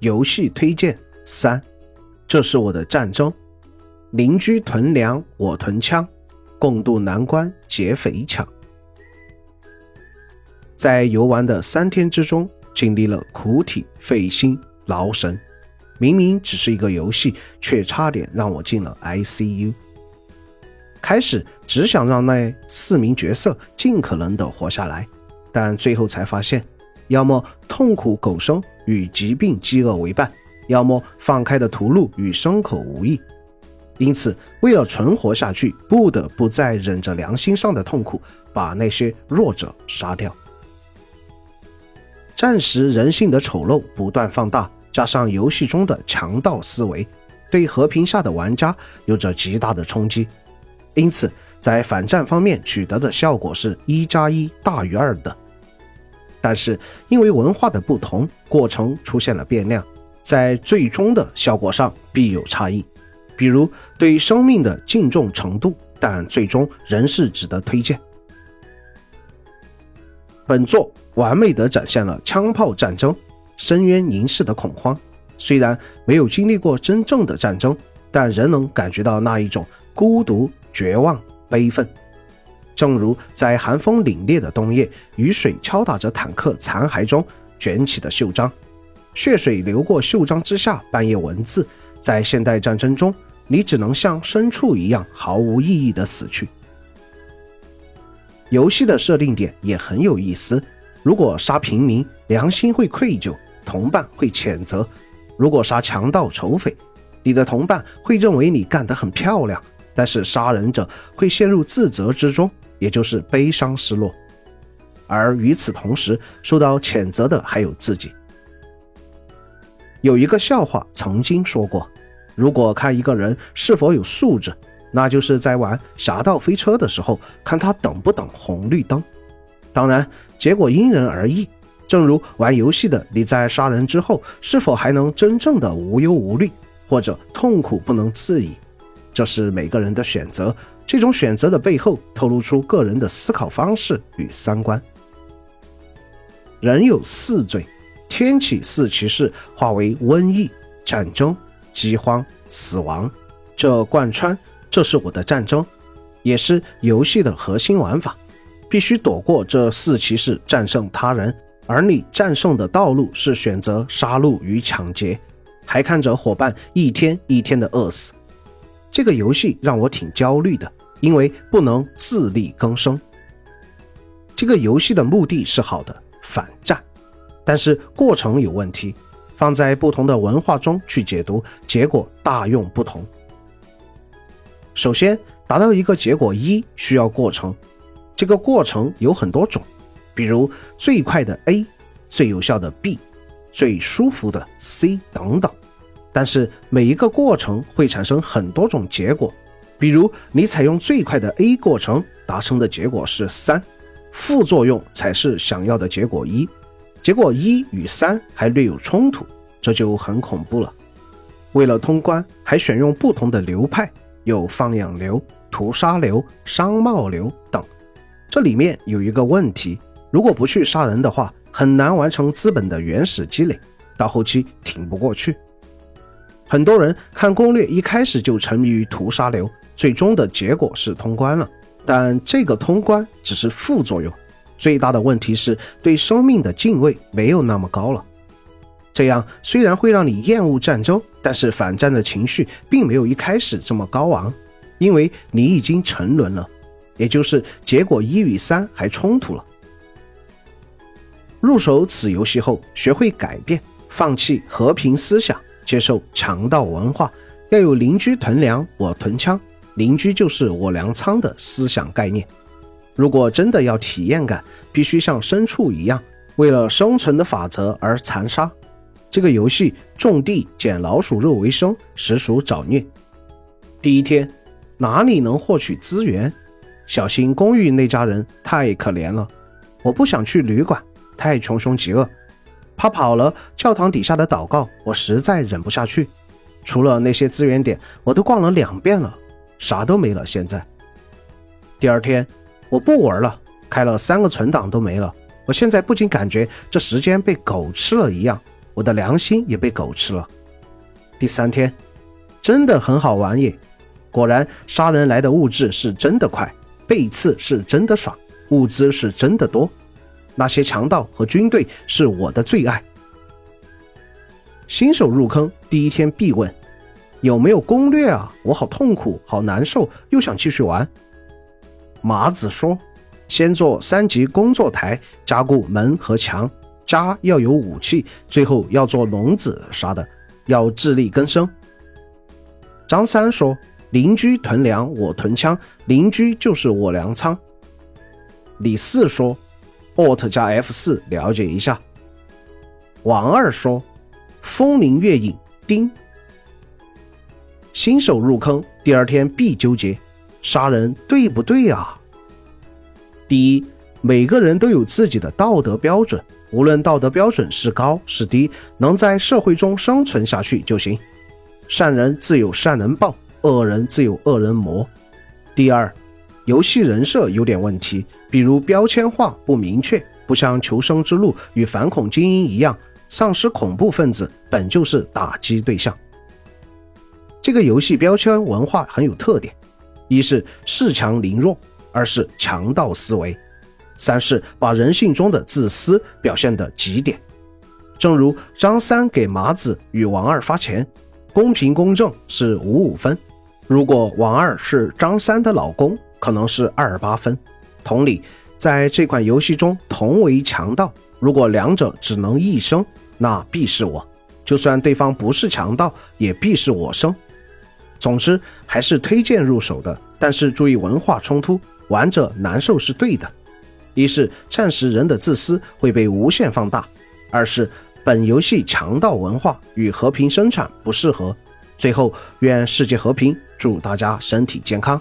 游戏推荐三，这是我的战争。邻居囤粮，我囤枪，共度难关劫匪抢。在游玩的三天之中，经历了苦体、费心、劳神。明明只是一个游戏，却差点让我进了 ICU。开始只想让那四名角色尽可能的活下来，但最后才发现，要么痛苦苟生与疾病饥饿为伴，要么放开的屠戮与牲口无异。因此，为了存活下去，不得不再忍着良心上的痛苦，把那些弱者杀掉。战时人性的丑陋不断放大，加上游戏中的强盗思维，对和平下的玩家有着极大的冲击。因此，在反战方面取得的效果是一加一大于二的。但是，因为文化的不同，过程出现了变量，在最终的效果上必有差异。比如对生命的敬重程度，但最终仍是值得推荐。本作完美的展现了枪炮战争、深渊凝视的恐慌。虽然没有经历过真正的战争，但仍能感觉到那一种孤独、绝望、悲愤。正如在寒风凛冽的冬夜，雨水敲打着坦克残骸中卷起的袖章，血水流过袖章之下，半页文字。在现代战争中，你只能像牲畜一样毫无意义的死去。游戏的设定点也很有意思。如果杀平民，良心会愧疚，同伴会谴责；如果杀强盗仇匪，你的同伴会认为你干得很漂亮，但是杀人者会陷入自责之中，也就是悲伤失落。而与此同时，受到谴责的还有自己。有一个笑话曾经说过：如果看一个人是否有素质。那就是在玩《侠盗飞车》的时候，看他等不等红绿灯。当然，结果因人而异。正如玩游戏的，你在杀人之后，是否还能真正的无忧无虑，或者痛苦不能自已？这是每个人的选择。这种选择的背后，透露出个人的思考方式与三观。人有四罪：天启四骑士化为瘟疫、战争、饥荒、死亡，这贯穿。这是我的战争，也是游戏的核心玩法。必须躲过这四骑士，战胜他人。而你战胜的道路是选择杀戮与抢劫，还看着伙伴一天一天的饿死。这个游戏让我挺焦虑的，因为不能自力更生。这个游戏的目的是好的，反战，但是过程有问题。放在不同的文化中去解读，结果大用不同。首先，达到一个结果一需要过程，这个过程有很多种，比如最快的 A、最有效的 B、最舒服的 C 等等。但是每一个过程会产生很多种结果，比如你采用最快的 A 过程，达成的结果是三，副作用才是想要的结果一，结果一与三还略有冲突，这就很恐怖了。为了通关，还选用不同的流派。有放养流、屠杀流、商贸流等，这里面有一个问题：如果不去杀人的话，很难完成资本的原始积累，到后期挺不过去。很多人看攻略一开始就沉迷于屠杀流，最终的结果是通关了，但这个通关只是副作用，最大的问题是对生命的敬畏没有那么高了。这样虽然会让你厌恶战争，但是反战的情绪并没有一开始这么高昂，因为你已经沉沦了，也就是结果一与三还冲突了。入手此游戏后，学会改变，放弃和平思想，接受强盗文化，要有邻居囤粮，我囤枪，邻居就是我粮仓的思想概念。如果真的要体验感，必须像牲畜一样，为了生存的法则而残杀。这个游戏种地捡老鼠肉为生，实属找虐。第一天，哪里能获取资源？小心公寓那家人太可怜了。我不想去旅馆，太穷凶极恶。怕跑了教堂底下的祷告，我实在忍不下去。除了那些资源点，我都逛了两遍了，啥都没了。现在，第二天我不玩了，开了三个存档都没了。我现在不仅感觉这时间被狗吃了一样。我的良心也被狗吃了。第三天，真的很好玩耶！果然，杀人来的物质是真的快，背刺是真的爽，物资是真的多。那些强盗和军队是我的最爱。新手入坑第一天必问：有没有攻略啊？我好痛苦，好难受，又想继续玩。麻子说：先做三级工作台，加固门和墙，家要有武器，最后要做笼子啥的，要自力更生。张三说：邻居囤粮，我囤枪，邻居就是我粮仓。李四说：Alt 加 F 四了解一下。王二说。风铃月影，丁。新手入坑，第二天必纠结：杀人对不对啊？第一，每个人都有自己的道德标准，无论道德标准是高是低，能在社会中生存下去就行。善人自有善人报，恶人自有恶人磨。第二，游戏人设有点问题，比如标签化不明确，不像求生之路与反恐精英一样。丧尸恐怖分子本就是打击对象。这个游戏标签文化很有特点：一是恃强凌弱，二是强盗思维，三是把人性中的自私表现的极点。正如张三给麻子与王二发钱，公平公正是五五分；如果王二是张三的老公，可能是二八分。同理，在这款游戏中，同为强盗。如果两者只能一生，那必是我；就算对方不是强盗，也必是我生。总之，还是推荐入手的，但是注意文化冲突，玩着难受是对的。一是暂时人的自私会被无限放大；二是本游戏强盗文化与和平生产不适合。最后，愿世界和平，祝大家身体健康。